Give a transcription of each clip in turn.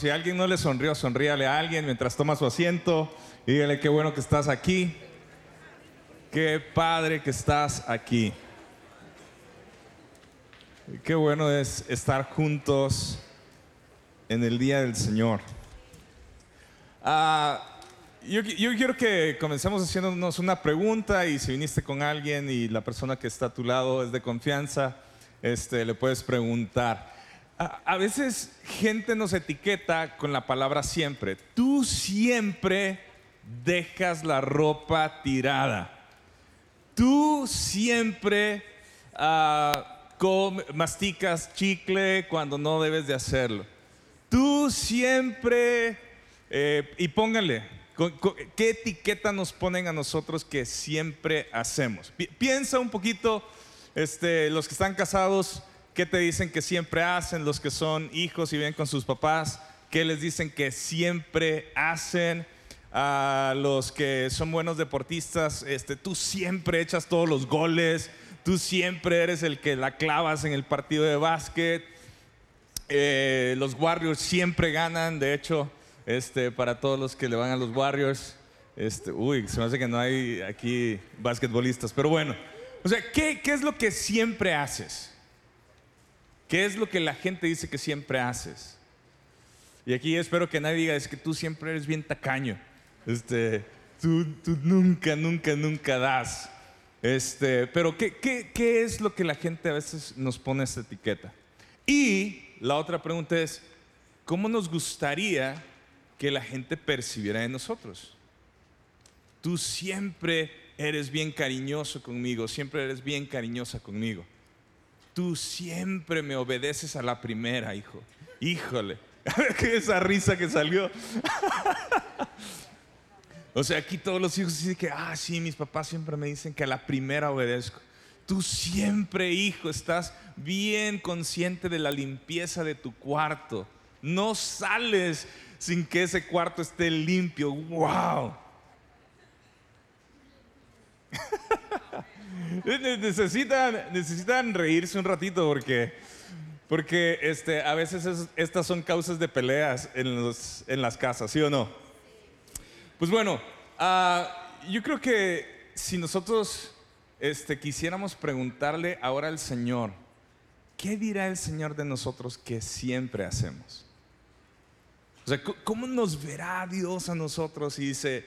Si alguien no le sonrió, sonríale a alguien mientras toma su asiento y dígale qué bueno que estás aquí. Qué padre que estás aquí. Qué bueno es estar juntos en el día del Señor. Ah, yo, quiero que comencemos haciéndonos una pregunta y si viniste con alguien y la persona que está a tu lado es de confianza, este, le puedes preguntar. A, veces gente nos etiqueta con la palabra siempre. Tú siempre dejas la ropa tirada. Tú siempre ah, masticas chicle cuando no debes de hacerlo. Tú siempre, eh, y póngale, ¿qué etiqueta nos ponen a nosotros que siempre hacemos? Piensa un poquito, este, los que están casados, ¿Qué te dicen que siempre hacen los que son hijos y viven con sus papás? ¿Qué les dicen que siempre hacen? A los que son buenos deportistas, este, tú siempre echas todos los goles, tú siempre eres el que la clavas en el partido de básquet. Eh, los Warriors siempre ganan, de hecho, este, para todos los que le van a los Warriors, este, uy, se me hace que no hay aquí basquetbolistas, pero bueno, o sea, ¿qué, qué es lo que siempre haces? ¿Qué es lo que la gente dice que siempre haces? Y aquí espero que nadie diga, es que tú siempre eres bien tacaño. Este, tú, nunca, nunca, nunca das. Este, pero ¿qué, ¿qué, es lo que la gente a veces nos pone esta etiqueta? Y la otra pregunta es, ¿cómo nos gustaría que la gente percibiera de nosotros? Tú siempre eres bien cariñoso conmigo, siempre eres bien cariñosa conmigo tú siempre me obedeces a la primera, hijo. Híjole, esa risa que salió. o sea, aquí todos los hijos dicen que, ah, sí, mis papás siempre me dicen que a la primera obedezco. Tú siempre, hijo, estás bien consciente de la limpieza de tu cuarto. No sales sin que ese cuarto esté limpio. ¡Wow! necesitan, necesitan reírse un ratito porque, porque este, a veces estas son causas de peleas en, los, en las casas, ¿sí o no? Pues bueno, ah, yo creo que si nosotros este, quisiéramos preguntarle ahora al Señor, ¿qué dirá el Señor de nosotros que siempre hacemos? O sea, ¿cómo nos verá Dios a nosotros y dice,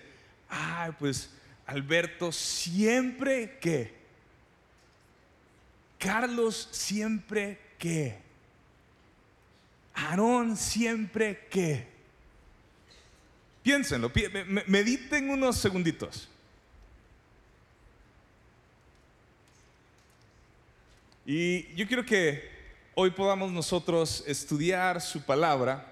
ay, pues Alberto siempre que Carlos siempre que. Aarón siempre que. Piénsenlo, mediten unos segunditos. Y yo quiero que hoy podamos nosotros estudiar su palabra,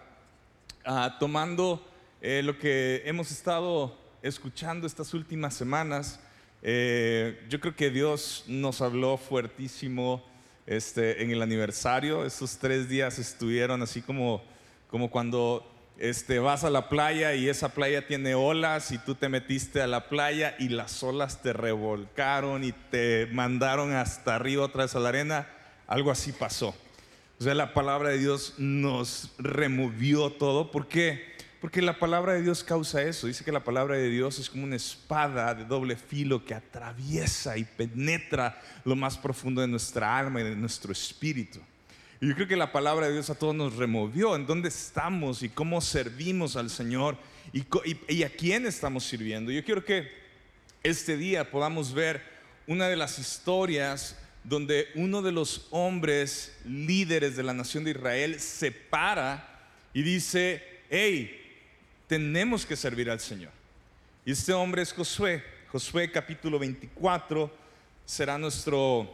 ah, tomando eh, lo que hemos estado escuchando estas últimas semanas eh, yo creo que Dios nos habló fuertísimo este, en el aniversario. Esos tres días estuvieron así como, como cuando este, vas a la playa y esa playa tiene olas y tú te metiste a la playa y las olas te revolcaron y te mandaron hasta arriba otra vez a la arena. Algo así pasó. O sea, la palabra de Dios nos removió todo. ¿Por qué? Porque la palabra de Dios causa eso. Dice que la palabra de Dios es como una espada de doble filo que atraviesa y penetra lo más profundo de nuestra alma y de nuestro espíritu. Y yo creo que la palabra de Dios a todos nos removió en dónde estamos y cómo servimos al Señor y, y a quién estamos sirviendo. Yo quiero que este día podamos ver una de las historias donde uno de los hombres líderes de la nación de Israel se para y dice, hey, tenemos que servir al Señor. Y este hombre es Josué. Josué capítulo 24 será nuestro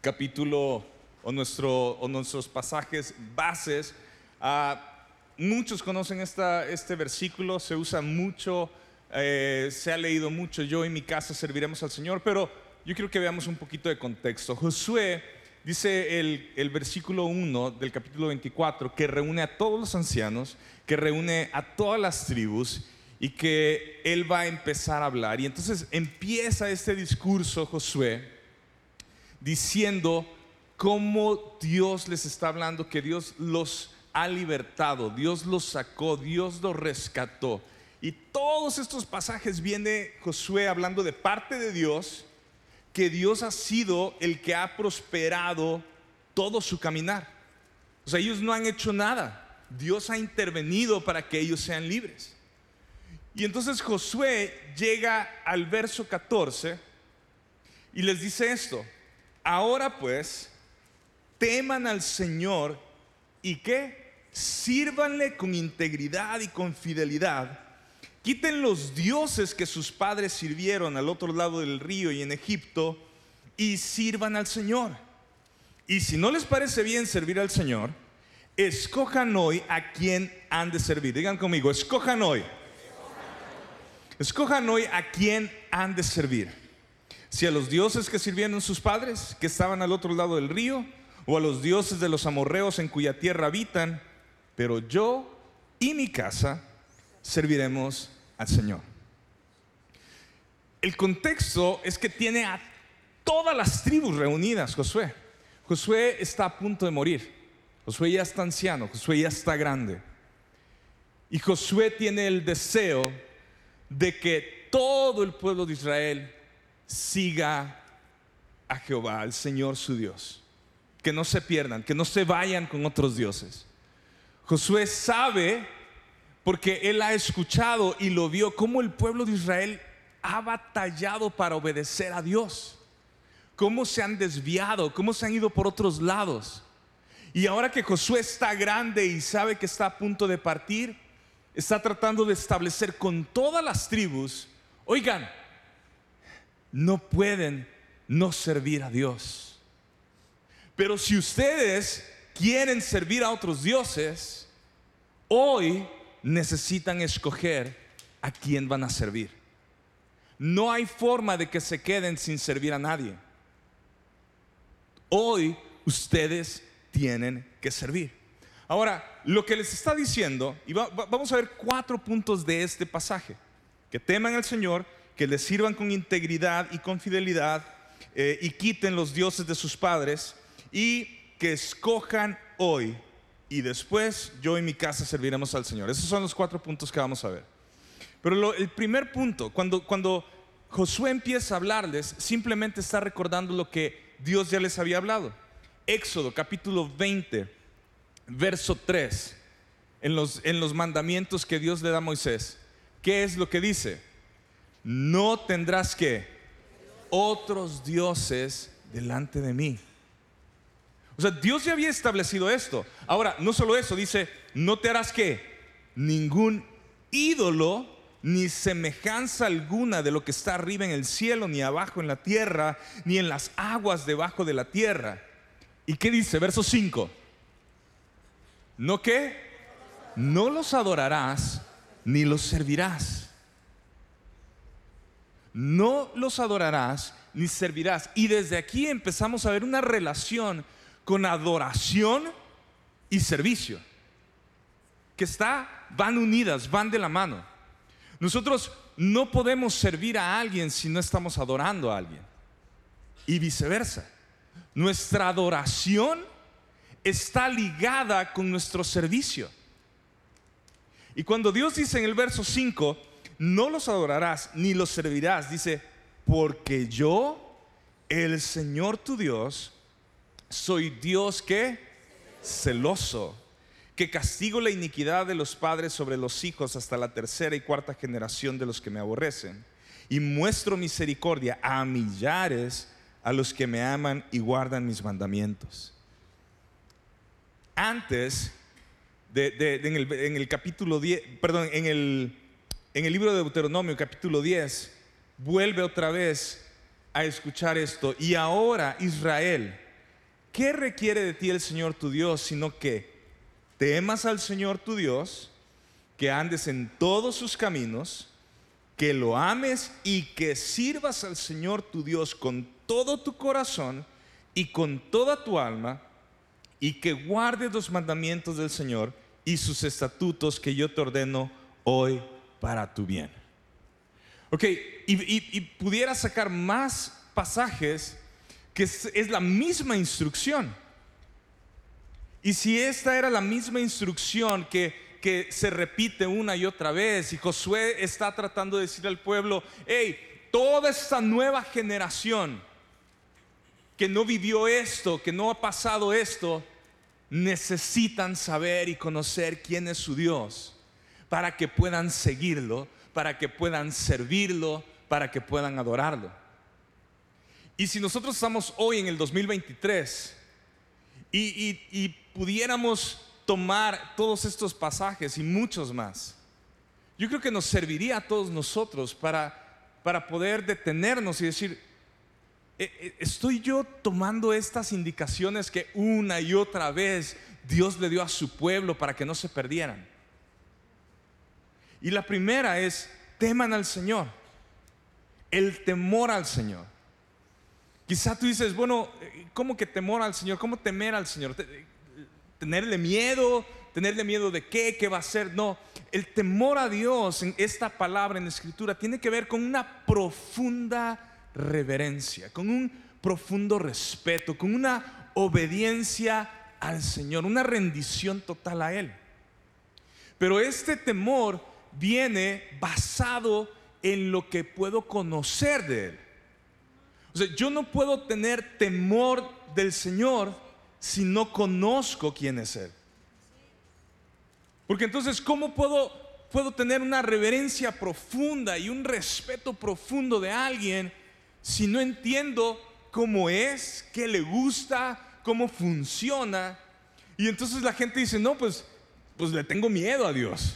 capítulo o, nuestro, o nuestros pasajes bases. Ah, muchos conocen esta, este versículo, se usa mucho, eh, se ha leído mucho. Yo en mi casa serviremos al Señor, pero yo quiero que veamos un poquito de contexto. Josué dice el, versículo 1 del capítulo 24 que reúne a todos los ancianos, que reúne a todas las tribus y que él va a empezar a hablar. Y entonces empieza este discurso Josué diciendo cómo Dios les está hablando, que Dios los ha libertado, Dios los sacó, Dios los rescató. Y todos estos pasajes viene Josué hablando de parte de Dios, que Dios ha sido el que ha prosperado todo su caminar. O sea, ellos no han hecho nada. Dios ha intervenido para que ellos sean libres. Y entonces Josué llega al verso 14 y les dice esto. Ahora pues, teman al Señor y que sírvanle con integridad y con fidelidad. Quiten los dioses que sus padres sirvieron al otro lado del río y en Egipto y sirvan al Señor. Y si no les parece bien servir al Señor, escojan hoy a quien han de servir. Digan conmigo, escojan hoy. Escojan hoy a quien han de servir. Si a los dioses que sirvieron sus padres, que estaban al otro lado del río, o a los dioses de los amorreos en cuya tierra habitan, pero yo y mi casa serviremos al Señor. El contexto es que tiene a todas las tribus reunidas, Josué. Josué está a punto de morir. Josué ya está anciano, Josué ya está grande. Y Josué tiene el deseo de que todo el pueblo de Israel siga a Jehová, al Señor su Dios. Que no se pierdan, que no se vayan con otros dioses. Josué sabe, porque él ha escuchado y lo vio, cómo el pueblo de Israel ha batallado para obedecer a Dios. Cómo se han desviado, cómo se han ido por otros lados. Y ahora que Josué está grande y sabe que está a punto de partir, está tratando de establecer con todas las tribus, oigan, no pueden no servir a Dios. Pero si ustedes quieren servir a otros dioses, hoy necesitan escoger a quién van a servir. No hay forma de que se queden sin servir a nadie. Hoy ustedes tienen que servir. Ahora, lo que les está diciendo, y vamos a ver cuatro puntos de este pasaje, que teman al Señor, que le sirvan con integridad y con fidelidad, eh, y quiten los dioses de sus padres, y que escojan hoy y después yo y mi casa serviremos al Señor. Esos son los cuatro puntos que vamos a ver. Pero el primer punto, cuando, cuando Josué empieza a hablarles, simplemente está recordando lo que Dios ya les había hablado. Éxodo capítulo 20, verso 3, en los, en los mandamientos que Dios le da a Moisés. ¿Qué es lo que dice? No tendrás que otros dioses delante de mí. O sea, Dios ya había establecido esto. Ahora, no solo eso, dice, no te harás que ningún ídolo ni semejanza alguna de lo que está arriba en el cielo, ni abajo en la tierra, ni en las aguas debajo de la tierra. ¿Y qué dice? Verso 5. ¿No qué? No los adorarás ni los servirás. No los adorarás ni servirás. Y desde aquí empezamos a ver una relación con adoración y servicio. Que está, van unidas, van de la mano. Nosotros no podemos servir a alguien si no estamos adorando a alguien. Y viceversa. Nuestra adoración está ligada con nuestro servicio. Y cuando Dios dice en el verso 5, no los adorarás ni los servirás, dice, porque yo, el Señor tu Dios, soy Dios que celoso, que castigo la iniquidad de los padres sobre los hijos hasta la tercera y cuarta generación de los que me aborrecen, y muestro misericordia a millares a los que me aman y guardan mis mandamientos. Antes, en, el, capítulo 10, perdón, en el, en el libro de Deuteronomio, capítulo 10, vuelve otra vez a escuchar esto. Y ahora, Israel, ¿qué requiere de ti el Señor tu Dios? Sino que temas al Señor tu Dios, que andes en todos sus caminos, que lo ames y que sirvas al Señor tu Dios con todo tu corazón y con toda tu alma, y que guardes los mandamientos del Señor y sus estatutos que yo te ordeno hoy para tu bien. Ok, y, pudiera sacar más pasajes que es, la misma instrucción. Y si esta era la misma instrucción que, que se repite una y otra vez, y Josué está tratando de decir al pueblo, hey, toda esta nueva generación que no vivió esto, que no ha pasado esto, necesitan saber y conocer quién es su Dios para que puedan seguirlo, para que puedan servirlo, para que puedan adorarlo. Y si nosotros estamos hoy en el 2023 y, pudiéramos tomar todos estos pasajes y muchos más, yo creo que nos serviría a todos nosotros para, para poder detenernos y decir, eh, eh, ¿estoy yo tomando estas indicaciones que una y otra vez Dios le dio a su pueblo para que no se perdieran? Y la primera es, teman al Señor, el temor al Señor. Quizá tú dices, bueno, ¿cómo que temor al Señor? ¿Cómo temer al Señor? ¿Tenerle miedo? ¿Tenerle miedo de qué? ¿Qué va a ser? No, el temor a Dios en esta palabra en la escritura tiene que ver con una profunda reverencia, con un profundo respeto, con una obediencia al Señor, una rendición total a Él. Pero este temor viene basado en lo que puedo conocer de Él. O sea, yo no puedo tener temor del Señor si no conozco quién es Él. Porque entonces, ¿cómo puedo, puedo tener una reverencia profunda y un respeto profundo de alguien si no entiendo cómo es, qué le gusta, cómo funciona. Y entonces la gente dice, no, pues, pues le tengo miedo a Dios.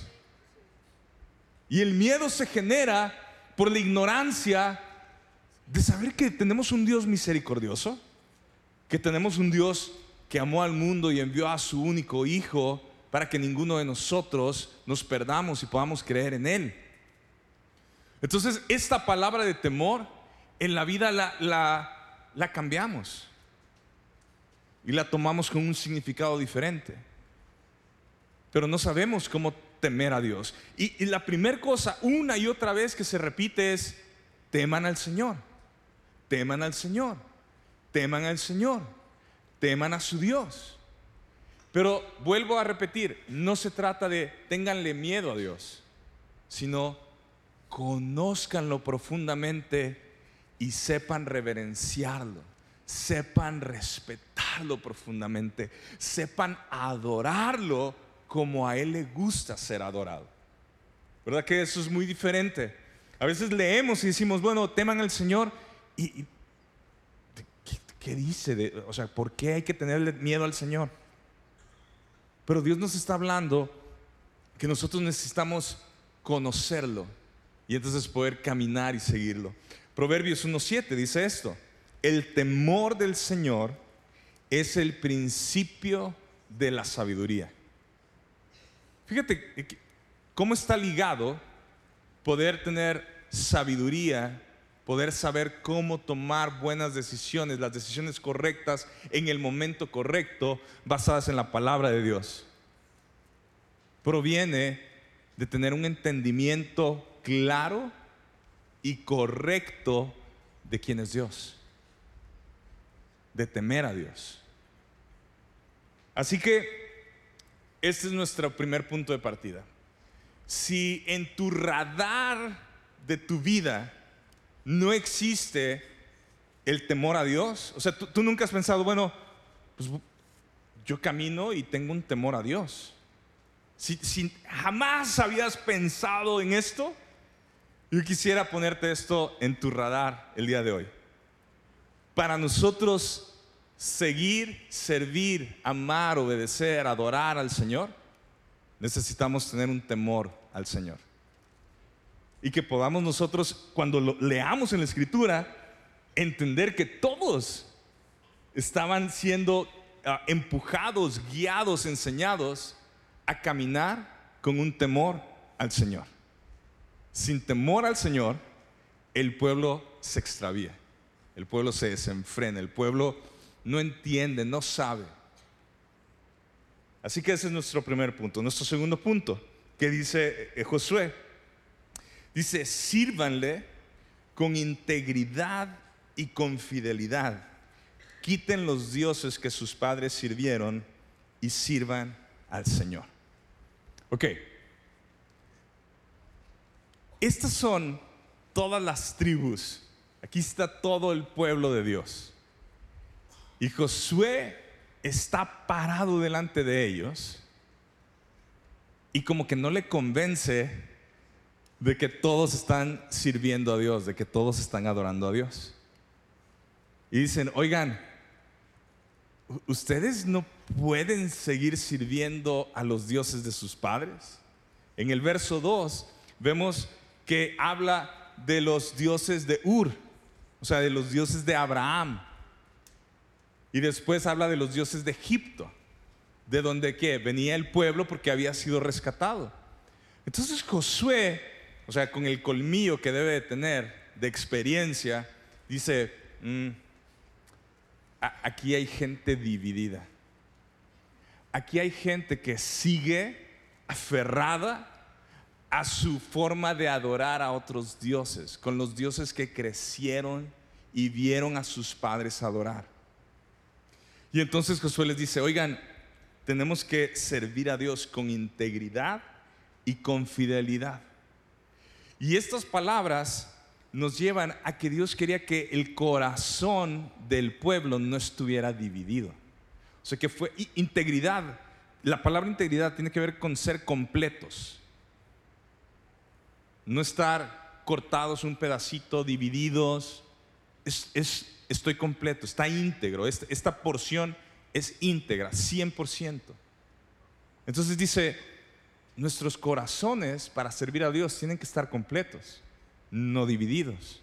Y el miedo se genera por la ignorancia de saber que tenemos un Dios misericordioso, que tenemos un Dios que amó al mundo y envió a su único Hijo para que ninguno de nosotros nos perdamos y podamos creer en Él. Entonces, esta palabra de temor en la vida la, cambiamos y la tomamos con un significado diferente. Pero no sabemos cómo temer a Dios. Y, y la primera cosa, una y otra vez que se repite es, teman al Señor, teman al Señor, teman al Señor, teman a su Dios. Pero vuelvo a repetir, no se trata de tenganle miedo a Dios, sino conózcanlo profundamente y sepan reverenciarlo, sepan respetarlo profundamente, sepan adorarlo como a Él le gusta ser adorado. ¿Verdad que eso es muy diferente? A veces leemos y decimos, bueno, teman al Señor y, ¿qué, dice? o sea, ¿por qué hay que tenerle miedo al Señor? Pero Dios nos está hablando que nosotros necesitamos conocerlo y entonces poder caminar y seguirlo. Proverbios 1.7 dice esto, el temor del Señor es el principio de la sabiduría. Fíjate cómo está ligado poder tener sabiduría, poder saber cómo tomar buenas decisiones, las decisiones correctas en el momento correcto, basadas en la palabra de Dios. Proviene de tener un entendimiento claro y correcto de quién es Dios, de temer a Dios. Así que este es nuestro primer punto de partida. Si en tu radar de tu vida no existe el temor a Dios, o sea, tú, nunca has pensado, bueno, pues yo camino y tengo un temor a Dios. Si, si jamás habías pensado en esto, yo quisiera ponerte esto en tu radar el día de hoy. Para nosotros seguir, servir, amar, obedecer, adorar al Señor, necesitamos tener un temor al Señor. Y que podamos nosotros, cuando leamos en la Escritura, entender que todos estaban siendo ah, empujados, guiados, enseñados a caminar con un temor al Señor sin temor al Señor, el pueblo se extravía, el pueblo se desenfrena, el pueblo no entiende, no sabe. Así que ese es nuestro primer punto. Nuestro segundo punto, que dice eh, Josué, dice, sírvanle con integridad y con fidelidad. Quiten los dioses que sus padres sirvieron y sirvan al Señor. Ok. Estas son todas las tribus. Aquí está todo el pueblo de Dios. Y Josué está parado delante de ellos y como que no le convence de que todos están sirviendo a Dios, de que todos están adorando a Dios. Y dicen, oigan, ustedes no pueden seguir sirviendo a los dioses de sus padres. En el verso 2 vemos que habla de los dioses de Ur, o sea, de los dioses de Abraham. Y después habla de los dioses de Egipto, de donde ¿qué? venía el pueblo porque había sido rescatado. Entonces Josué, o sea, con el colmillo que debe de tener de experiencia, dice, mm, aquí hay gente dividida. Aquí hay gente que sigue aferrada a su forma de adorar a otros dioses, con los dioses que crecieron y vieron a sus padres adorar. Y entonces Josué les dice, oigan, tenemos que servir a Dios con integridad y con fidelidad. Y estas palabras nos llevan a que Dios quería que el corazón del pueblo no estuviera dividido. O sea, que fue integridad. La palabra integridad tiene que ver con ser completos. No estar cortados un pedacito, divididos. Es, estoy completo, está íntegro. Esta, esta porción es íntegra, 100%. Entonces dice, nuestros corazones para servir a Dios tienen que estar completos no divididos.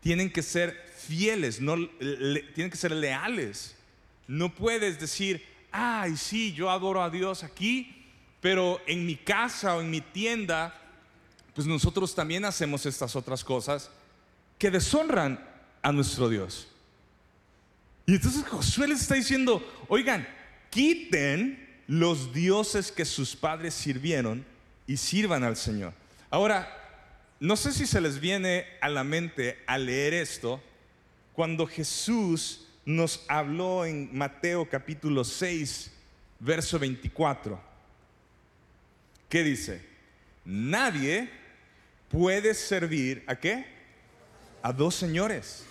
Tienen que ser fieles, no, tienen que ser leales. No puedes decir, ay, sí, yo adoro a Dios aquí, pero en mi casa o en mi tienda, pues nosotros también hacemos estas otras cosas que deshonran a nuestro Dios. Y entonces Josué les está diciendo, oigan, quiten los dioses que sus padres sirvieron y sirvan al Señor. Ahora, no sé si se les viene a la mente al leer esto, cuando Jesús nos habló en Mateo capítulo 6, verso 24. ¿Qué dice? Nadie puede servir a qué? A dos señores.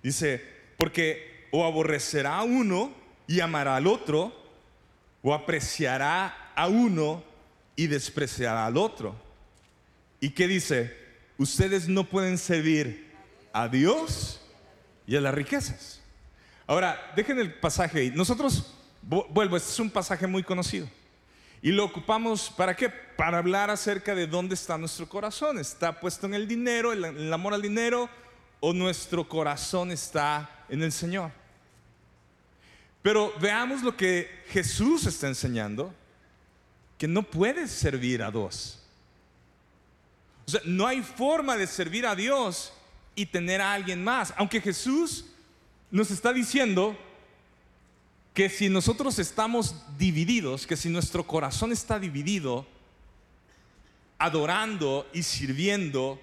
Dice, porque o aborrecerá a uno y amará al otro, o apreciará a uno y despreciará al otro. ¿Y qué dice? Ustedes no pueden servir a Dios y a las riquezas. Ahora, dejen el pasaje. Nosotros, vuelvo, este es un pasaje muy conocido. Y lo ocupamos para qué? Para hablar acerca de dónde está nuestro corazón. ¿Está puesto en el dinero, en el amor al dinero? ¿O nuestro corazón está en el Señor? Pero veamos lo que Jesús está enseñando, que no puedes servir a dos. O sea, no hay forma de servir a Dios y tener a alguien más. Aunque Jesús nos está diciendo que si nosotros estamos divididos, que si nuestro corazón está dividido, adorando y sirviendo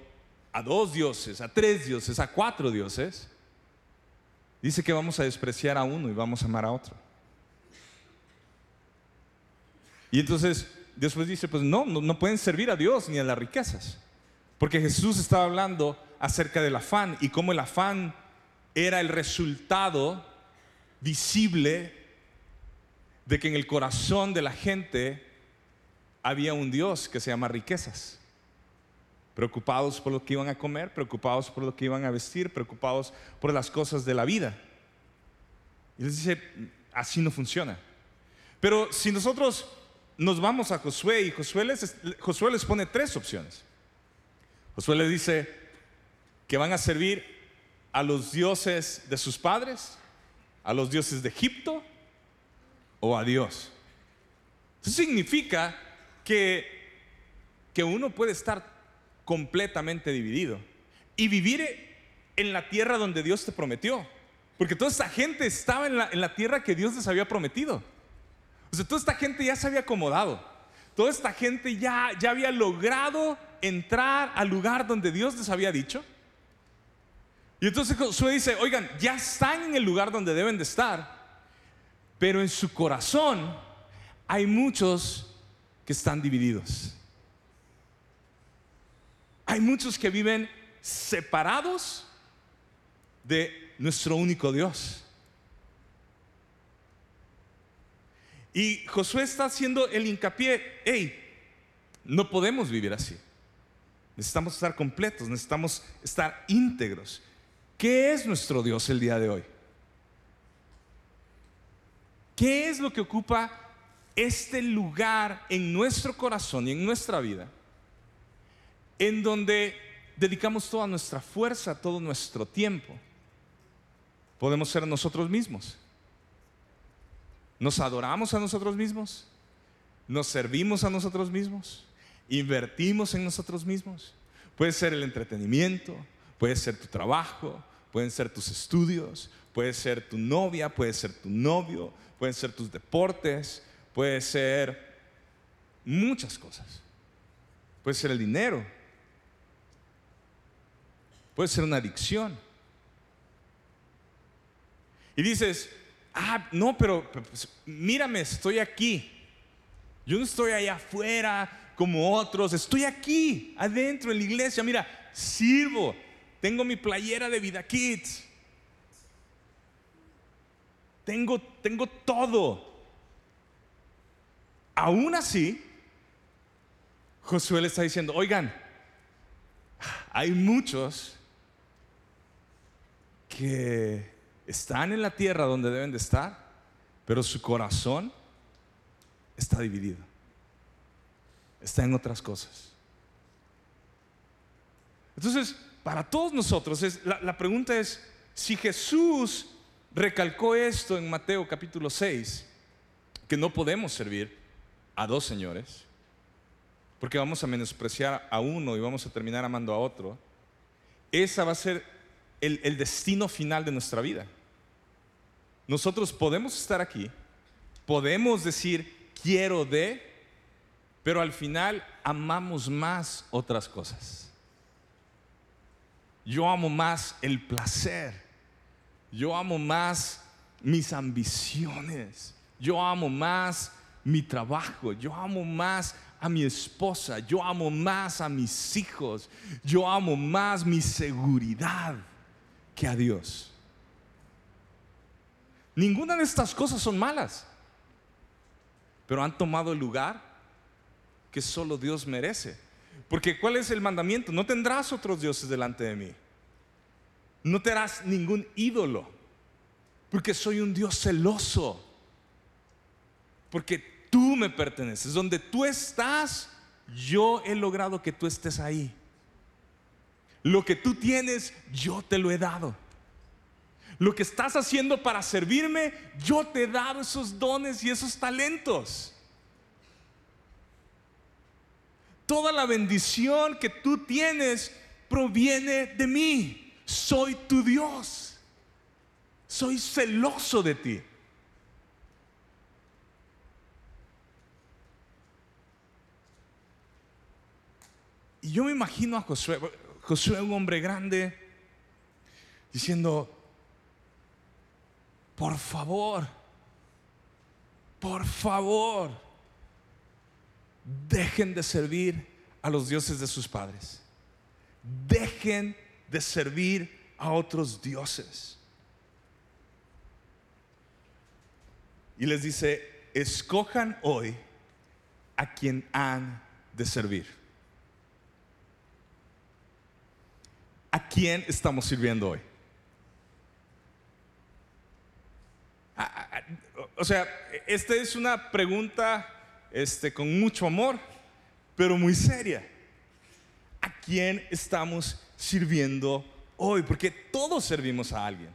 a dos dioses, a tres dioses, a cuatro dioses, dice que vamos a despreciar a uno y vamos a amar a otro. Y entonces después dice, pues no, no, no pueden servir a Dios ni a las riquezas. Porque Jesús estaba hablando acerca del afán y cómo el afán era el resultado visible de que en el corazón de la gente había un Dios que se llama riquezas. Preocupados por lo que iban a comer, preocupados por lo que iban a vestir, preocupados por las cosas de la vida. Y les dice, así no funciona. Pero si nosotros nos vamos a Josué y Josué les, Josué les pone tres opciones. Josué le dice que van a servir a los dioses de sus padres, a los dioses de Egipto o a Dios. Eso significa que, que uno puede estar completamente dividido y vivir en la tierra donde Dios te prometió. Porque toda esta gente estaba en la, en la tierra que Dios les había prometido. O sea, toda esta gente ya se había acomodado. Toda esta gente ya, ya había logrado entrar al lugar donde Dios les había dicho. Y entonces Josué dice, oigan, ya están en el lugar donde deben de estar, pero en su corazón hay muchos que están divididos. Hay muchos que viven separados de nuestro único Dios. Y Josué está haciendo el hincapié, hey, no podemos vivir así. Necesitamos estar completos, necesitamos estar íntegros. ¿Qué es nuestro Dios el día de hoy? ¿Qué es lo que ocupa este lugar en nuestro corazón y en nuestra vida? En donde dedicamos toda nuestra fuerza, todo nuestro tiempo. Podemos ser nosotros mismos. Nos adoramos a nosotros mismos. Nos servimos a nosotros mismos. Invertimos en nosotros mismos. Puede ser el entretenimiento, puede ser tu trabajo, pueden ser tus estudios, puede ser tu novia, puede ser tu novio, pueden ser tus deportes, puede ser muchas cosas. Puede ser el dinero, puede ser una adicción. Y dices, ah, no, pero pues, mírame, estoy aquí. Yo no estoy allá afuera como otros, estoy aquí, adentro en la iglesia. Mira, sirvo, tengo mi playera de Vida Kids. Tengo, tengo todo. Aún así, Josué le está diciendo, oigan, hay muchos que están en la tierra donde deben de estar, pero su corazón está dividido. Está en otras cosas. Entonces, para todos nosotros, la, la pregunta es, si Jesús recalcó esto en Mateo capítulo 6, que no podemos servir a dos señores, porque vamos a menospreciar a uno y vamos a terminar amando a otro, esa va a ser el, destino final de nuestra vida. Nosotros podemos estar aquí, podemos decir quiero de, pero al final amamos más otras cosas. Yo amo más el placer, yo amo más mis ambiciones, yo amo más mi trabajo, yo amo más a mi esposa, yo amo más a mis hijos, yo amo más mi seguridad que a Dios. Ninguna de estas cosas son malas, pero han tomado el lugar que solo Dios merece. Porque ¿cuál es el mandamiento? No tendrás otros dioses delante de mí. No te harás ningún ídolo, porque soy un Dios celoso. Porque tú me perteneces. Donde tú estás, yo he logrado que tú estés ahí. Lo que tú tienes, yo te lo he dado. Lo que estás haciendo para servirme, yo te he dado esos dones y esos talentos. Toda la bendición que tú tienes proviene de mí. Soy tu Dios. Soy celoso de ti. Y yo me imagino a Josué, Josué, un hombre grande, diciendo, por favor, por favor, dejen de servir a los dioses de sus padres. Dejen de servir a otros dioses. Y les dice, escojan hoy a quien han de servir. ¿A quién estamos sirviendo hoy? O sea, esta es una pregunta este, con mucho amor, pero muy seria. ¿A quién estamos sirviendo hoy? Porque todos servimos a alguien.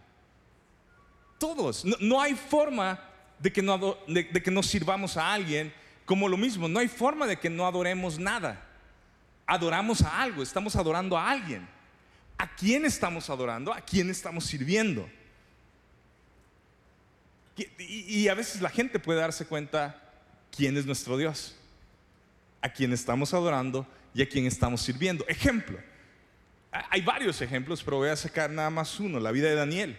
Todos. No, hay forma de que, no, de que no sirvamos a alguien como lo mismo. No hay forma de que no adoremos nada. Adoramos a algo, estamos adorando a alguien. ¿A quién estamos adorando? ¿A quién estamos sirviendo? Y, a veces la gente puede darse cuenta quién es nuestro Dios, a quién estamos adorando y a quién estamos sirviendo. Ejemplo, hay varios ejemplos, pero voy a sacar nada más uno, la vida de Daniel.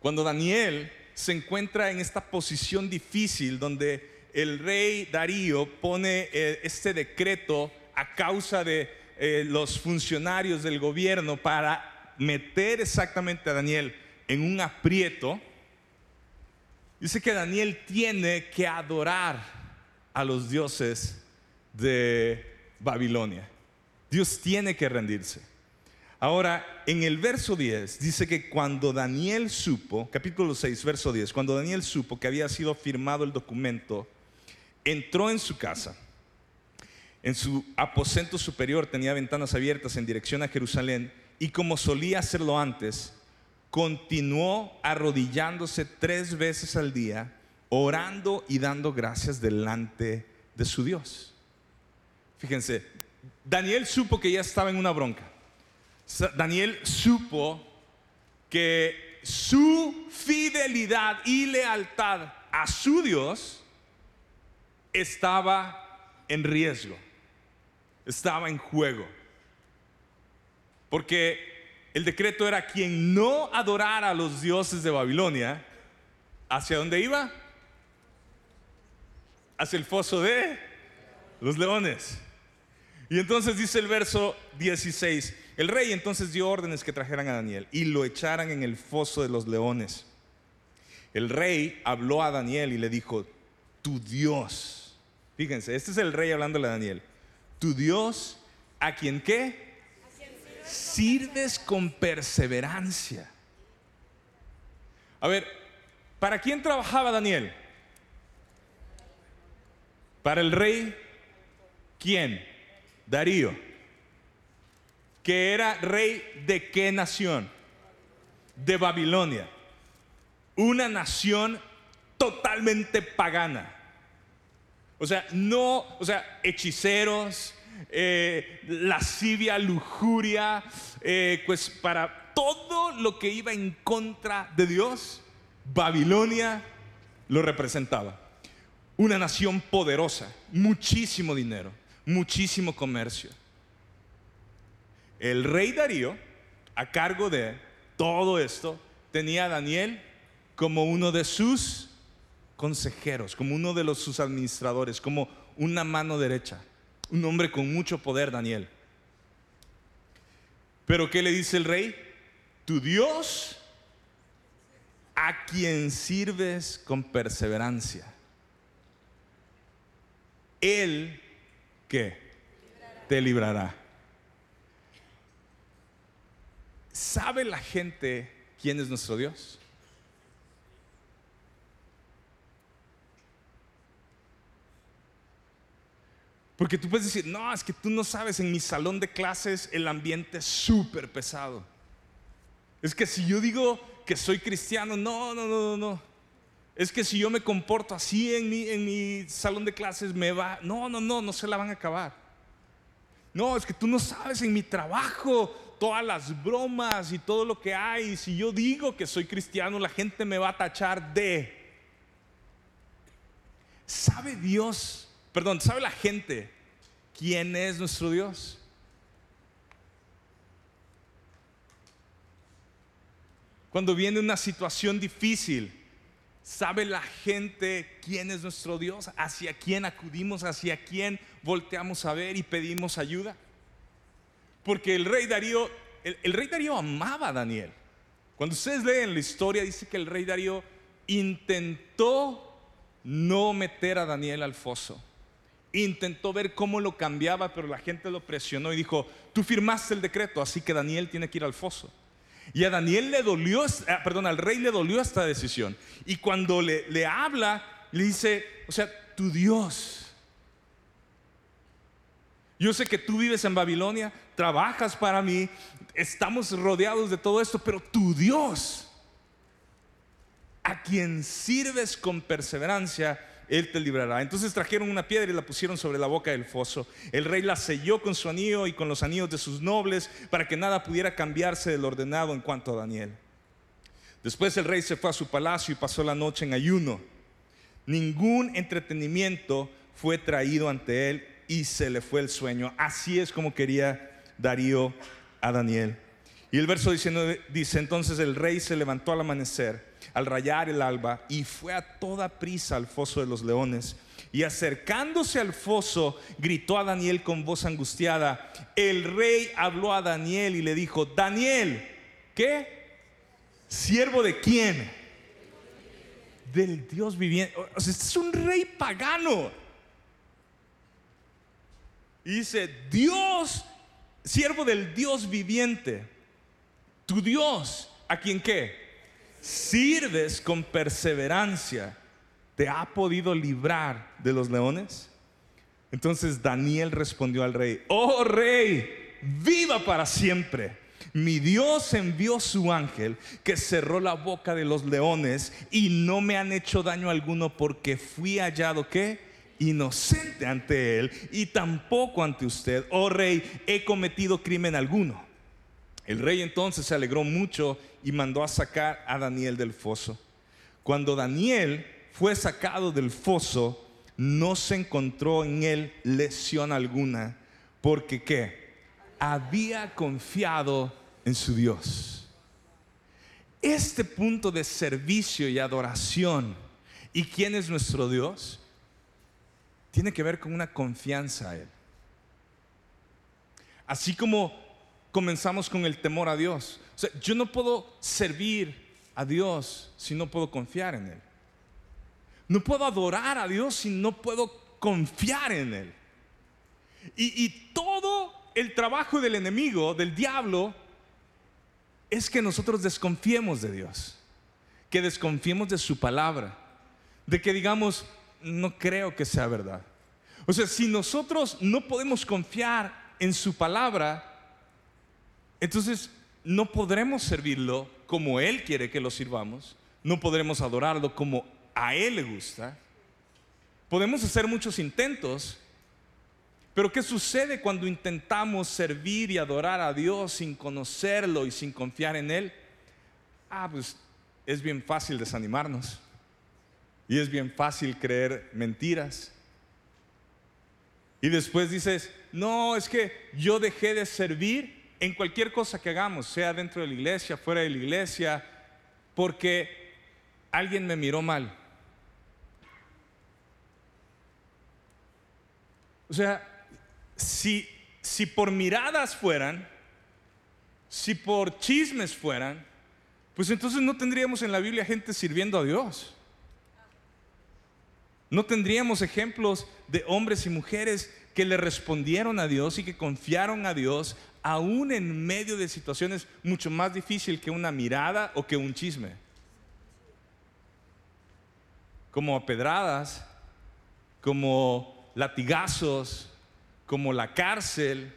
Cuando Daniel se encuentra en esta posición difícil donde el rey Darío pone eh, este decreto a causa de eh, los funcionarios del gobierno para meter exactamente a Daniel en un aprieto. Dice que Daniel tiene que adorar a los dioses de Babilonia. Dios tiene que rendirse. Ahora, en el verso 10 dice que cuando Daniel supo, capítulo 6, verso 10, cuando Daniel supo que había sido firmado el documento, entró en su casa. En su aposento superior tenía ventanas abiertas en dirección a Jerusalén y como solía hacerlo antes, continuó arrodillándose tres veces al día, orando y dando gracias delante de su Dios. Fíjense, Daniel supo que ya estaba en una bronca. Daniel supo que su fidelidad y lealtad a su Dios estaba en riesgo, estaba en juego. Porque el decreto era quien no adorara a los dioses de Babilonia, ¿hacia dónde iba? Hacia el foso de los leones. Y entonces dice el verso 16, el rey entonces dio órdenes que trajeran a Daniel y lo echaran en el foso de los leones. El rey habló a Daniel y le dijo, tu Dios, fíjense, este es el rey hablándole a Daniel, tu Dios, ¿a quien qué? Sirves con perseverancia. A ver, ¿para quién trabajaba Daniel? Para el rey, ¿quién? Darío, que era rey de qué nación? De Babilonia. Una nación totalmente pagana. O sea, no, o sea, hechiceros, eh, lascivia, lujuria, eh, pues para todo lo que iba en contra de Dios, Babilonia lo representaba. Una nación poderosa, muchísimo dinero muchísimo comercio. El rey Darío, a cargo de todo esto, tenía a Daniel como uno de sus consejeros, como uno de los, sus administradores, como una mano derecha. Un hombre con mucho poder, Daniel. Pero ¿qué le dice el rey? Tu Dios a quien sirves con perseverancia. Él ¿qué? Te librará. ¿Sabe la gente quién es nuestro Dios? Porque tú puedes decir, no, es que tú no sabes, en mi salón de clases el ambiente es súper pesado. Es que si yo digo que soy cristiano, no, no, no, no, no es que si yo me comporto así en mi, en mi salón de clases, me va. No, no, no, no se la van a acabar. No, es que tú no sabes en mi trabajo todas las bromas y todo lo que hay. Si yo digo que soy cristiano, la gente me va a tachar de. ¿Sabe Dios? Perdón, ¿sabe la gente quién es nuestro Dios? Cuando viene una situación difícil, ¿Sabe la gente quién es nuestro Dios? ¿Hacia quién acudimos? ¿Hacia quién volteamos a ver y pedimos ayuda? Porque el rey Darío, el, rey Darío amaba a Daniel. Cuando ustedes leen la historia, dice que el rey Darío intentó no meter a Daniel al foso. Intentó ver cómo lo cambiaba, pero la gente lo presionó y dijo, tú firmaste el decreto, así que Daniel tiene que ir al foso. Y a Daniel le dolió, ah, perdón, al rey le dolió esta decisión. Y cuando le, le habla, le dice, o sea, tu Dios. Yo sé que tú vives en Babilonia, trabajas para mí, estamos rodeados de todo esto, pero tu Dios, a quien sirves con perseverancia, él te librará. Entonces trajeron una piedra y la pusieron sobre la boca del foso. El rey la selló con su anillo y con los anillos de sus nobles para que nada pudiera cambiarse del ordenado en cuanto a Daniel. Después el rey se fue a su palacio y pasó la noche en ayuno. Ningún entretenimiento fue traído ante él y se le fue el sueño. Así es como quería Darío a Daniel. Y el verso 19 dice, entonces el rey se levantó al amanecer al rayar el alba y fue a toda prisa al foso de los leones. Y acercándose al foso, gritó a Daniel con voz angustiada. El rey habló a Daniel y le dijo, Daniel, ¿qué? ¿Siervo de quién? Del Dios viviente. O sea, este es un rey pagano. Dice, Dios, siervo del Dios viviente, tu Dios, ¿a quien qué? Sirves con perseverancia, ¿te ha podido librar de los leones? Entonces Daniel respondió al rey, oh rey, viva para siempre. Mi Dios envió su ángel que cerró la boca de los leones y no me han hecho daño alguno porque fui hallado que inocente ante él y tampoco ante usted. Oh rey, he cometido crimen alguno. El rey entonces se alegró mucho y mandó a sacar a Daniel del foso. Cuando Daniel fue sacado del foso, no se encontró en él lesión alguna, porque qué? Había confiado en su Dios. Este punto de servicio y adoración, ¿y quién es nuestro Dios? Tiene que ver con una confianza a Él. Así como comenzamos con el temor a Dios. Yo no puedo servir a Dios si no puedo confiar en Él. No puedo adorar a Dios si no puedo confiar en Él. Y, y todo el trabajo del enemigo, del diablo, es que nosotros desconfiemos de Dios, que desconfiemos de su palabra, de que digamos, no creo que sea verdad. O sea, si nosotros no podemos confiar en su palabra, entonces no podremos servirlo como Él quiere que lo sirvamos, no podremos adorarlo como a Él le gusta. Podemos hacer muchos intentos, pero ¿qué sucede cuando intentamos servir y adorar a Dios sin conocerlo y sin confiar en Él? Ah, pues es bien fácil desanimarnos y es bien fácil creer mentiras. Y después dices, no, es que yo dejé de servir en cualquier cosa que hagamos, sea dentro de la iglesia, fuera de la iglesia, porque alguien me miró mal. O sea, si, si por miradas fueran, si por chismes fueran, pues entonces no tendríamos en la Biblia gente sirviendo a Dios. No tendríamos ejemplos de hombres y mujeres que le respondieron a Dios y que confiaron a Dios aún en medio de situaciones mucho más difíciles que una mirada o que un chisme. Como pedradas, como latigazos, como la cárcel,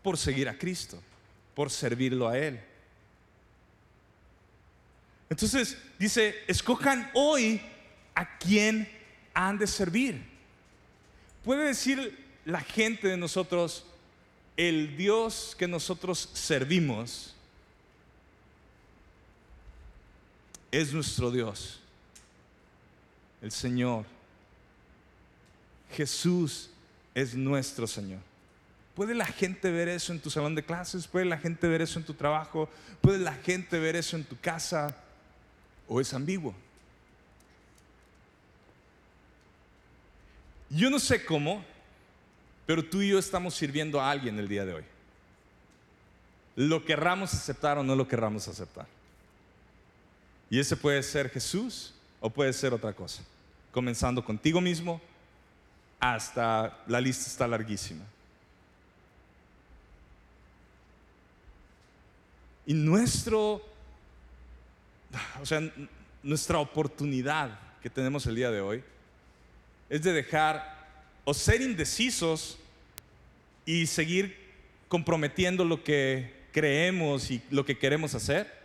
por seguir a Cristo, por servirlo a Él. Entonces dice, escojan hoy a quién han de servir. Puede decir la gente de nosotros, el Dios que nosotros servimos es nuestro Dios, el Señor. Jesús es nuestro Señor. ¿Puede la gente ver eso en tu salón de clases? ¿Puede la gente ver eso en tu trabajo? ¿Puede la gente ver eso en tu casa? ¿O es ambiguo? Yo no sé cómo, pero tú y yo estamos sirviendo a alguien el día de hoy. Lo querramos aceptar o no lo querramos aceptar. Y ese puede ser Jesús o puede ser otra cosa. Comenzando contigo mismo hasta la lista está larguísima. Y nuestro, o sea, nuestra oportunidad que tenemos el día de hoy es de dejar o ser indecisos y seguir comprometiendo lo que creemos y lo que queremos hacer.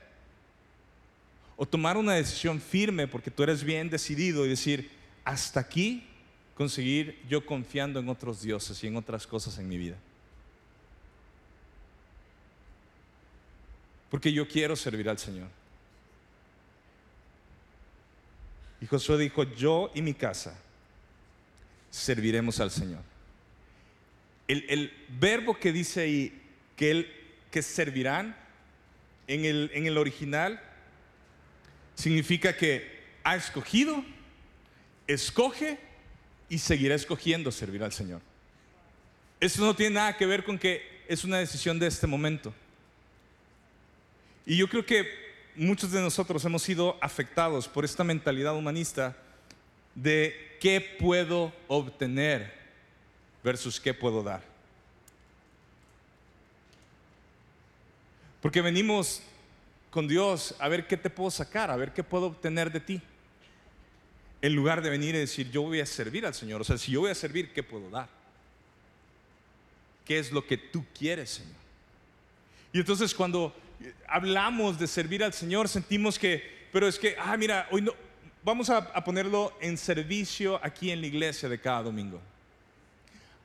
O tomar una decisión firme porque tú eres bien decidido y decir, hasta aquí conseguir yo confiando en otros dioses y en otras cosas en mi vida. Porque yo quiero servir al Señor. Y Josué dijo, yo y mi casa serviremos al Señor. El, verbo que dice ahí que, él, que servirán en el, en el original significa que ha escogido, escoge y seguirá escogiendo servir al Señor. Eso no tiene nada que ver con que es una decisión de este momento. Y yo creo que muchos de nosotros hemos sido afectados por esta mentalidad humanista de qué puedo obtener versus qué puedo dar. Porque venimos con Dios a ver qué te puedo sacar, a ver qué puedo obtener de ti. En lugar de venir y decir, yo voy a servir al Señor. O sea, si yo voy a servir, ¿qué puedo dar? ¿Qué es lo que tú quieres, Señor? Y entonces cuando hablamos de servir al Señor, sentimos que, pero es que, ah, mira, hoy no, vamos a, a ponerlo en servicio aquí en la iglesia de cada domingo.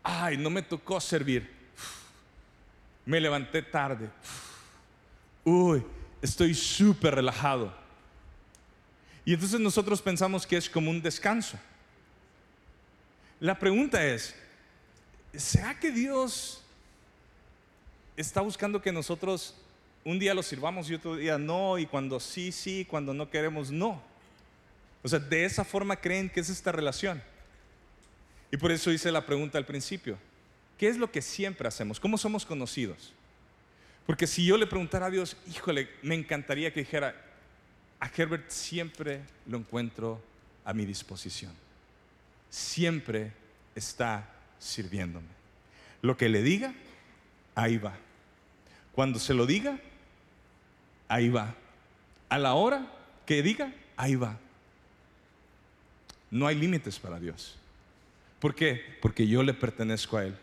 Ay, no me tocó servir. Me levanté tarde. Uy, estoy súper relajado. Y entonces nosotros pensamos que es como un descanso. La pregunta es, ¿será que Dios está buscando que nosotros un día lo sirvamos y otro día no? Y cuando sí, sí, cuando no queremos, no. O sea, de esa forma creen que es esta relación. Y por eso hice la pregunta al principio. ¿Qué es lo que siempre hacemos? ¿Cómo somos conocidos? Porque si yo le preguntara a Dios, híjole, me encantaría que dijera, a Herbert siempre lo encuentro a mi disposición. Siempre está sirviéndome. Lo que le diga, ahí va. Cuando se lo diga, ahí va. A la hora que diga, ahí va. No hay límites para Dios. ¿Por qué? Porque yo le pertenezco a Él.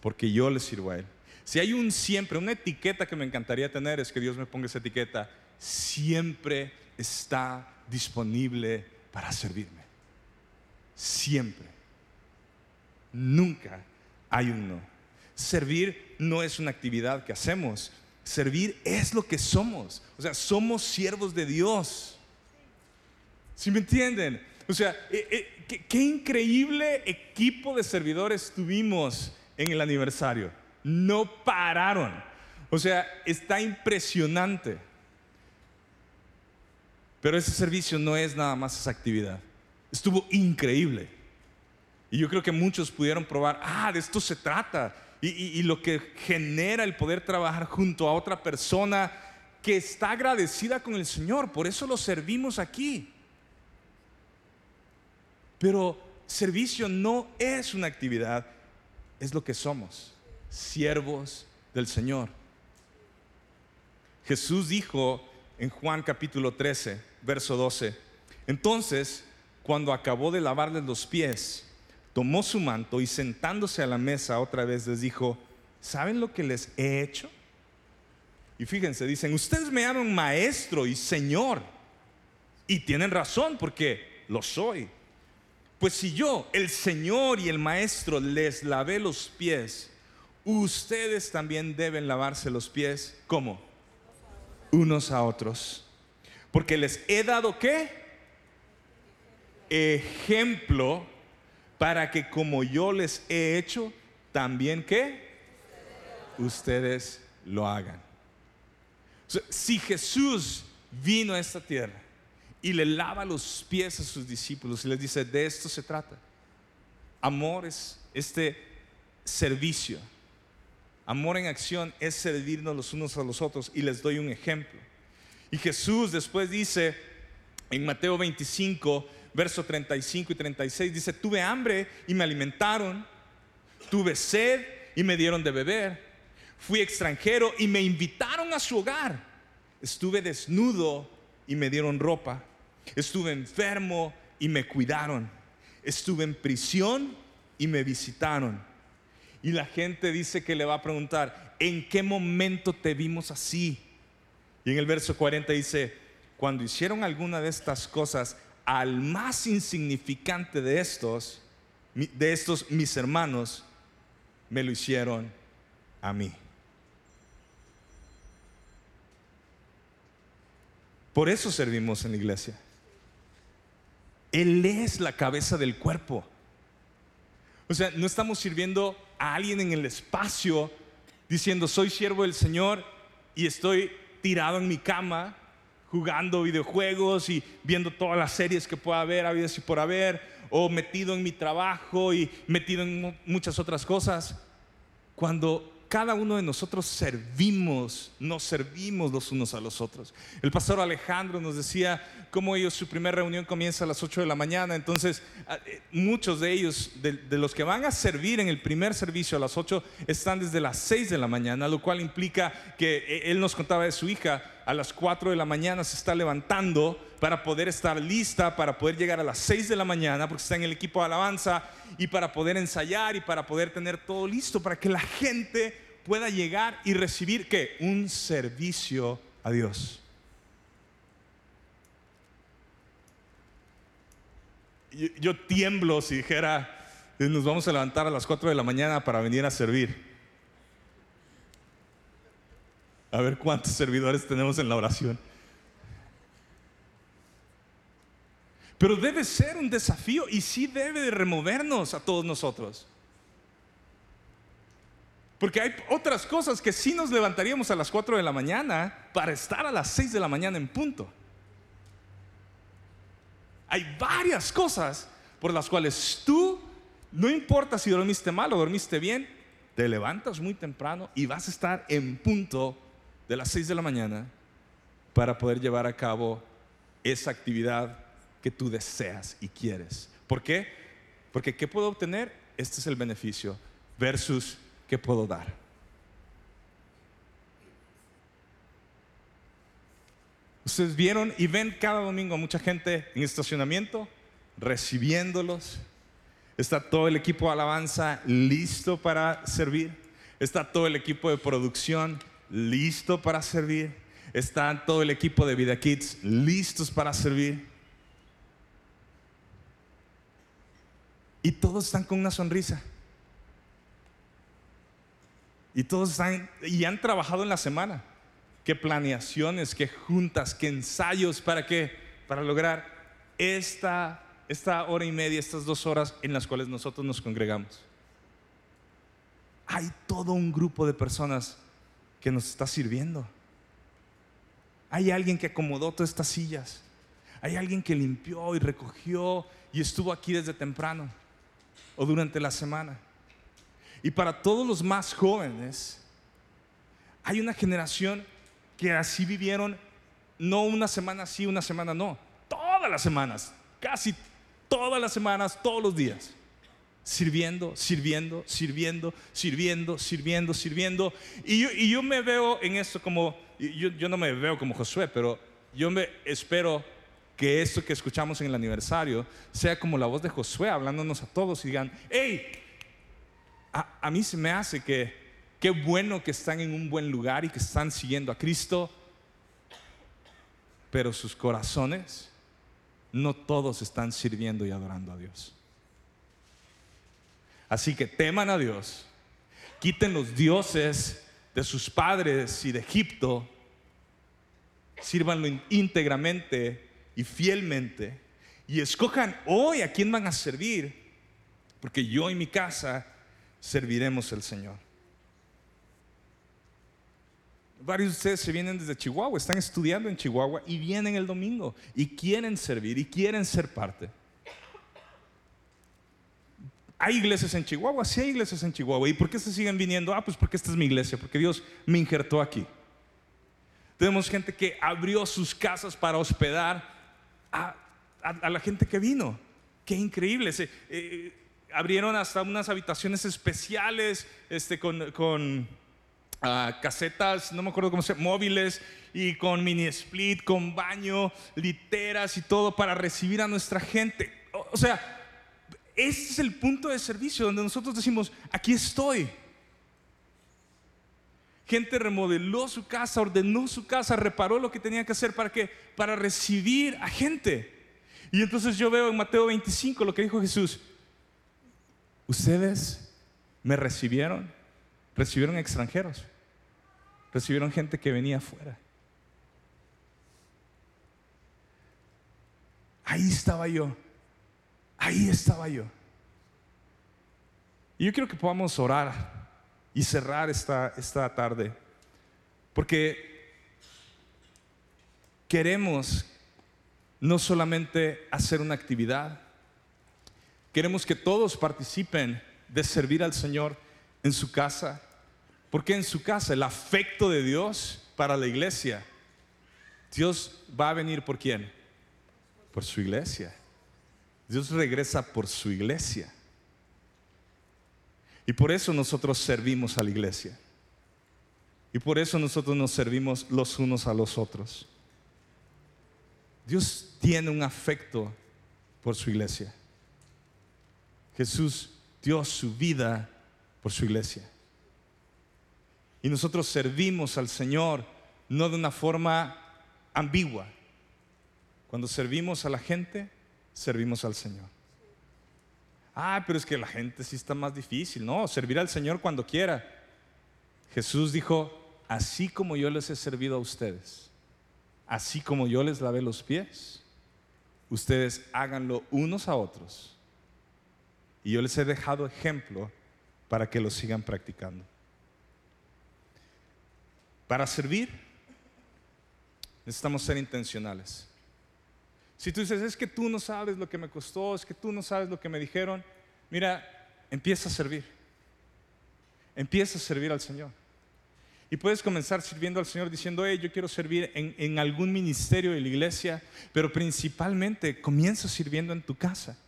Porque yo le sirvo a Él. Si hay un siempre, una etiqueta que me encantaría tener es que Dios me ponga esa etiqueta, siempre está disponible para servirme. Siempre. Nunca hay un no. Servir no es una actividad que hacemos. Servir es lo que somos. O sea, somos siervos de Dios. ¿Sí me entienden? O sea, eh, eh, qué, increíble equipo de servidores tuvimos en el aniversario no pararon. O sea, está impresionante. Pero ese servicio no es nada más esa actividad. Estuvo increíble. Y yo creo que muchos pudieron probar, ah, de esto se trata. Y, lo que genera el poder trabajar junto a otra persona que está agradecida con el Señor. Por eso lo servimos aquí. Pero servicio no es una actividad, es lo que somos siervos del Señor. Jesús dijo en Juan capítulo 13, verso 12, entonces, cuando acabó de lavarles los pies, tomó su manto y sentándose a la mesa otra vez les dijo, ¿saben lo que les he hecho? Y fíjense, dicen, ustedes me llaman maestro y señor. Y tienen razón porque lo soy. Pues si yo, el Señor y el Maestro, les lavé los pies, ustedes también deben lavarse los pies. ¿Cómo? Unos a otros. Porque les he dado qué? Ejemplo para que como yo les he hecho, también qué? Ustedes lo hagan. si Jesús vino a esta tierra y le lava los pies a sus discípulos y les dice, de esto se trata. Amor es este servicio Amor en acción es servirnos los unos a los otros y les doy un ejemplo. Y Jesús después dice en Mateo 25, verso 35 y 36, dice, tuve hambre y me alimentaron, tuve sed y me dieron de beber, fui extranjero y me invitaron a su hogar, estuve desnudo y me dieron ropa, estuve enfermo y me cuidaron, estuve en prisión y me visitaron. Y la gente dice que le va a preguntar, ¿en qué momento te vimos así? Y en el verso 40 dice, cuando hicieron alguna de estas cosas al más insignificante de estos, de estos mis hermanos, me lo hicieron a mí. Por eso servimos en la iglesia. Él es la cabeza del cuerpo. O sea, no estamos sirviendo a alguien en el espacio diciendo, soy siervo del Señor y estoy tirado en mi cama jugando videojuegos y viendo todas las series que pueda haber, habidas y por haber, o metido en mi trabajo y metido en muchas otras cosas. Cuando cada uno de nosotros servimos, nos servimos los unos a los otros. El pastor Alejandro nos decía cómo ellos, su primera reunión comienza a las 8 de la mañana, entonces eh, muchos de ellos, de, de, los que van a servir en el primer servicio a las 8, están desde las 6 de la mañana, lo cual implica que eh, él nos contaba de su hija, a las 4 de la mañana se está levantando para poder estar lista, para poder llegar a las 6 de la mañana, porque está en el equipo de alabanza, y para poder ensayar y para poder tener todo listo, para que la gente pueda llegar y recibir que un servicio a Dios. Yo, yo, tiemblo si dijera, nos vamos a levantar a las 4 de la mañana para venir a servir. A ver cuántos servidores tenemos en la oración. Pero debe ser un desafío y sí debe de removernos a todos nosotros. Porque hay otras cosas que sí nos levantaríamos a las 4 de la mañana para estar a las 6 de la mañana en punto. Hay varias cosas por las cuales tú, no importa si dormiste mal o dormiste bien, te levantas muy temprano y vas a estar en punto de las 6 de la mañana para poder llevar a cabo esa actividad que tú deseas y quieres. ¿Por qué? Porque ¿qué puedo obtener? Este es el beneficio versus ¿qué puedo dar? Ustedes vieron y ven cada domingo a mucha gente en estacionamiento recibiéndolos. Está todo el equipo de alabanza listo para servir. Está todo el equipo de producción listo para servir. Está todo el equipo de Vida Kids listos para servir. Y todos están con una sonrisa. Y todos están y han trabajado en la semana. Qué planeaciones, qué juntas, qué ensayos para qué? Para lograr esta esta hora y media, estas dos horas en las cuales nosotros nos congregamos. Hay todo un grupo de personas que nos está sirviendo. Hay alguien que acomodó todas estas sillas. Hay alguien que limpió y recogió y estuvo aquí desde temprano o durante la semana. Y para todos los más jóvenes, hay una generación que así vivieron, no una semana sí, una semana no, todas las semanas, casi todas las semanas, todos los días sirviendo, sirviendo, sirviendo, sirviendo, sirviendo, sirviendo. Y yo, me veo en esto como, yo, yo, no me veo como Josué, pero yo me espero que esto que escuchamos en el aniversario sea como la voz de Josué hablándonos a todos y digan, hey, a, a mí se me hace que qué bueno que están en un buen lugar y que están siguiendo a Cristo, pero sus corazones no todos están sirviendo y adorando a Dios. Así que teman a Dios, quiten los dioses de sus padres y de Egipto, sírvanlo íntegramente y fielmente y escojan hoy a quién van a servir, porque yo y mi casa serviremos al Señor. Varios de ustedes se vienen desde Chihuahua, están estudiando en Chihuahua y vienen el domingo y quieren servir y quieren ser parte. Hay iglesias en Chihuahua, sí hay iglesias en Chihuahua. ¿Y por qué se siguen viniendo? Ah, pues porque esta es mi iglesia, porque Dios me injertó aquí. Tenemos gente que abrió sus casas para hospedar a, la gente que vino. Qué increíble. Eh, abrieron hasta unas habitaciones especiales este, con, ah, casetas, no me acuerdo cómo se móviles y con mini split, con baño, literas y todo para recibir a nuestra gente. o sea, este es el punto de servicio donde nosotros decimos, aquí estoy. Gente remodeló su casa, ordenó su casa, reparó lo que tenía que hacer para que para recibir a gente. Y entonces yo veo en Mateo 25 lo que dijo Jesús. Ustedes me recibieron, recibieron extranjeros, recibieron gente que venía afuera. Ahí estaba yo. Ahí estaba yo. Y yo quiero que podamos orar y cerrar esta, esta tarde. Porque queremos no solamente hacer una actividad, queremos que todos participen de servir al Señor en su casa, porque en su casa el afecto de Dios para la iglesia, Dios va a venir por quién? Por su iglesia. Dios regresa por su iglesia. Y por eso nosotros servimos a la iglesia. Y por eso nosotros nos servimos los unos a los otros. Dios tiene un afecto por su iglesia. Jesús dio su vida por su iglesia. Y nosotros servimos al Señor no de una forma ambigua. Cuando servimos a la gente, servimos al Señor. Ah, pero es que la gente sí está más difícil. No, servir al Señor cuando quiera. Jesús dijo, así como yo les he servido a ustedes, así como yo les lavé los pies, ustedes háganlo unos a otros. Y yo les he dejado ejemplo para que lo sigan practicando. Para servir, necesitamos ser intencionales. Si tú dices, es que tú no sabes lo que me costó, es que tú no sabes lo que me dijeron, mira, empieza a servir. Empieza a servir al Señor. Y puedes comenzar sirviendo al Señor diciendo, hey, yo quiero servir en, en algún ministerio de la iglesia, pero principalmente comienza sirviendo en tu casa.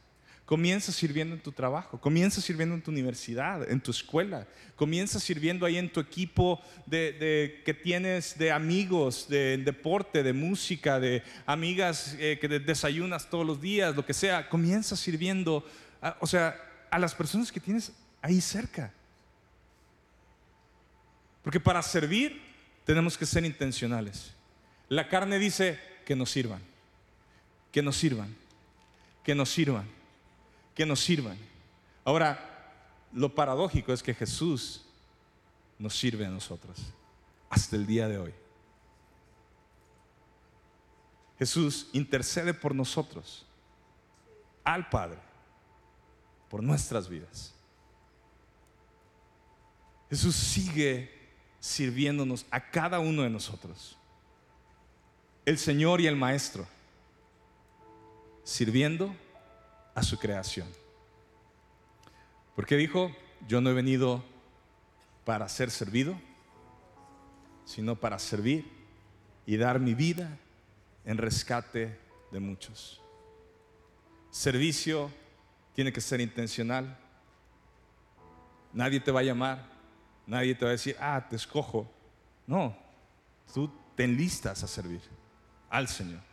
Comienza sirviendo en tu trabajo, comienza sirviendo en tu universidad, en tu escuela, comienza sirviendo ahí en tu equipo de, que tienes de amigos, de, deporte, de música, de amigas eh, que desayunas todos los días, lo que sea. Comienza sirviendo, o sea, a las personas que tienes ahí cerca. Porque para servir tenemos que ser intencionales. La carne dice que nos sirvan, que nos sirvan, que nos sirvan que nos sirvan. Ahora, lo paradójico es que Jesús nos sirve a nosotros hasta el día de hoy. Jesús intercede por nosotros al Padre, por nuestras vidas. Jesús sigue sirviéndonos a cada uno de nosotros. El Señor y el Maestro, sirviendo a su creación. Porque dijo, yo no he venido para ser servido, sino para servir y dar mi vida en rescate de muchos. Servicio tiene que ser intencional. Nadie te va a llamar, nadie te va a decir, ah, te escojo. No, tú te enlistas a servir al Señor.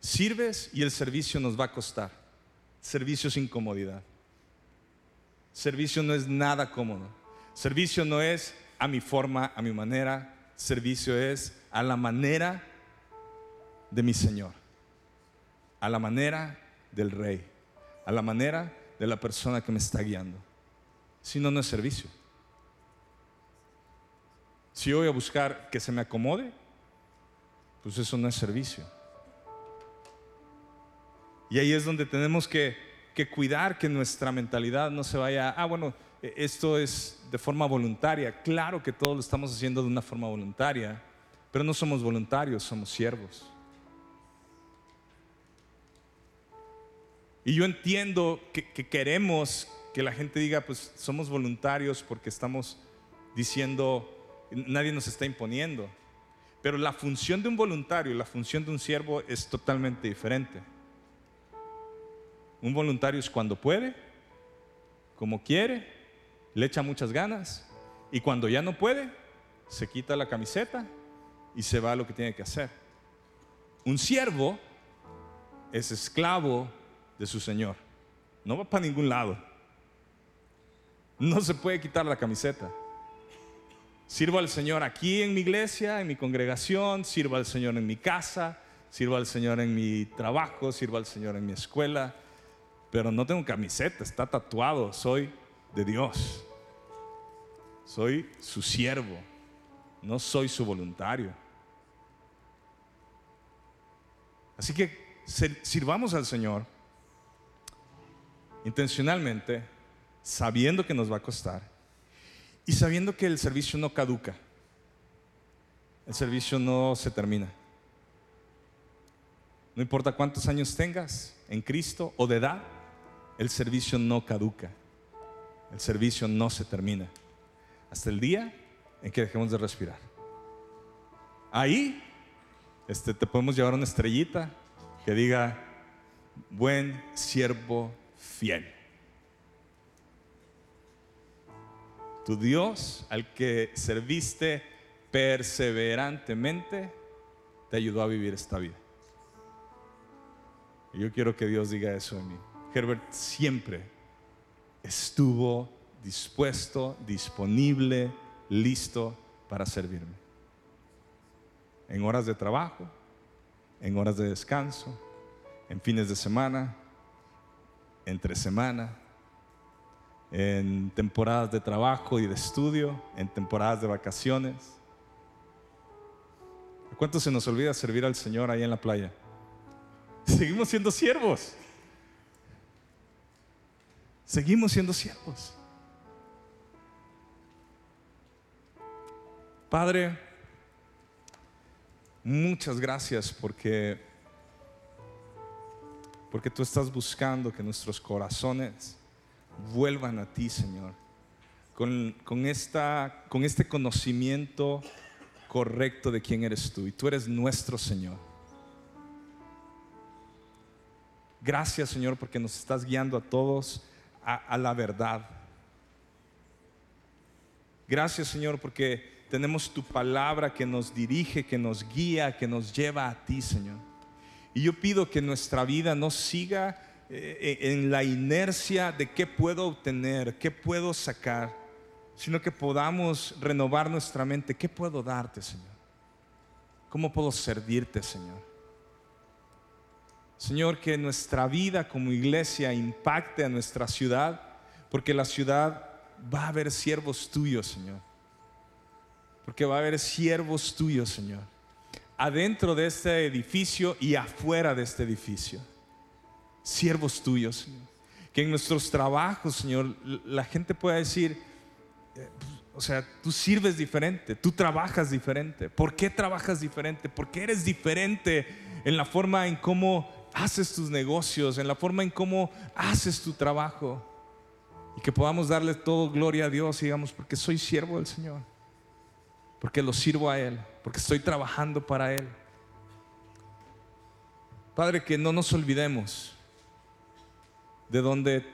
Sirves y el servicio nos va a costar. Servicio sin comodidad. Servicio no es nada cómodo. Servicio no es a mi forma, a mi manera. Servicio es a la manera de mi Señor. A la manera del Rey. A la manera de la persona que me está guiando. Si no, no es servicio. Si yo voy a buscar que se me acomode, pues eso no es servicio. Y ahí es donde tenemos que, cuidar que nuestra mentalidad no se vaya, ah, bueno, e, esto es de forma voluntaria. Claro que todo lo estamos haciendo de una forma voluntaria, pero no somos voluntarios, somos siervos. Y yo entiendo que, que, queremos que la gente diga, pues somos voluntarios porque estamos diciendo, nadie nos está imponiendo. Pero la función de un voluntario y la función de un siervo es totalmente diferente. Un voluntario es cuando puede, como quiere, le echa muchas ganas y cuando ya no puede, se quita la camiseta y se va a lo que tiene que hacer. Un siervo es esclavo de su Señor. No va para ningún lado. No se puede quitar la camiseta. Sirvo al Señor aquí en mi iglesia, en mi congregación, sirvo al Señor en mi casa, sirvo al Señor en mi trabajo, sirvo al Señor en mi escuela, pero no tengo camiseta, está tatuado, soy de Dios. Soy su siervo, no soy su voluntario. Así que sirvamos al Señor intencionalmente, sabiendo que nos va a costar y sabiendo que el servicio no caduca. el servicio no se termina. No importa cuántos años tengas en Cristo o de edad, el servicio no caduca. El servicio no se termina. Hasta el día en que dejemos de respirar. Ahí este, te podemos llevar una estrellita que diga, buen siervo fiel. Tu Dios al que serviste perseverantemente te ayudó a vivir esta vida. Y yo quiero que Dios diga eso de mí. Herbert siempre estuvo dispuesto, disponible, listo para servirme. En horas de trabajo, en horas de descanso, en fines de semana, entre semana, en temporadas de trabajo y de estudio, en temporadas de vacaciones. ¿Cuánto se nos olvida servir al Señor ahí en la playa? Seguimos siendo siervos. Seguimos siendo siervos. Padre, muchas gracias porque porque tú estás buscando que nuestros corazones vuelvan a ti, Señor, con, con, esta, con este conocimiento correcto de quién eres tú. Y tú eres nuestro Señor. Gracias, Señor, porque nos estás guiando a todos a, la verdad. Gracias, Señor, porque tenemos tu palabra que nos dirige, que nos guía, que nos lleva a ti, Señor. Y yo pido que nuestra vida no siga eh, en la inercia de qué puedo obtener, qué puedo sacar, sino que podamos renovar nuestra mente. ¿Qué puedo darte, Señor? ¿Cómo puedo servirte, Señor? Señor, que nuestra vida como iglesia impacte a nuestra ciudad, porque la ciudad va a haber siervos tuyos, Señor. Porque va a haber siervos tuyos, Señor. Adentro de este edificio y afuera de este edificio siervos tuyos, Señor. Que en nuestros trabajos, Señor, la gente pueda decir, eh, o sea, tú sirves diferente, tú trabajas diferente. ¿Por qué trabajas diferente? Porque eres diferente en la forma en cómo haces tus negocios, en la forma en cómo haces tu trabajo. Y que podamos darle todo gloria a Dios, digamos, porque soy siervo del Señor. Porque lo sirvo a Él, porque estoy trabajando para Él. Padre, que no nos olvidemos de donde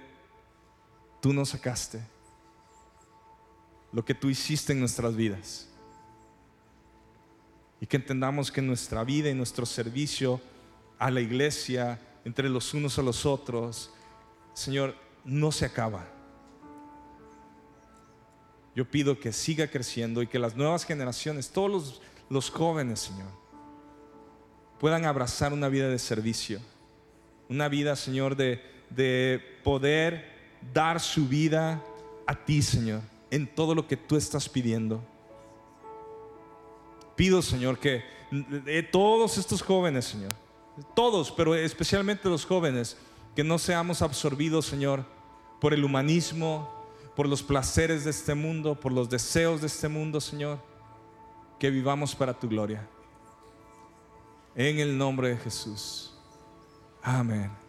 tú nos sacaste, lo que tú hiciste en nuestras vidas. Y que entendamos que nuestra vida y nuestro servicio a la iglesia, entre los unos a los otros, Señor, no se acaba. Yo pido que siga creciendo y que las nuevas generaciones, todos los, los jóvenes, Señor, puedan abrazar una vida de servicio, una vida, Señor, de, de poder dar su vida a ti, Señor, en todo lo que tú estás pidiendo. Pido, Señor, que todos estos jóvenes, Señor, todos, pero especialmente los jóvenes, que no seamos absorbidos, Señor, por el humanismo, por los placeres de este mundo, por los deseos de este mundo, Señor, que vivamos para tu gloria. En el nombre de Jesús. Amén.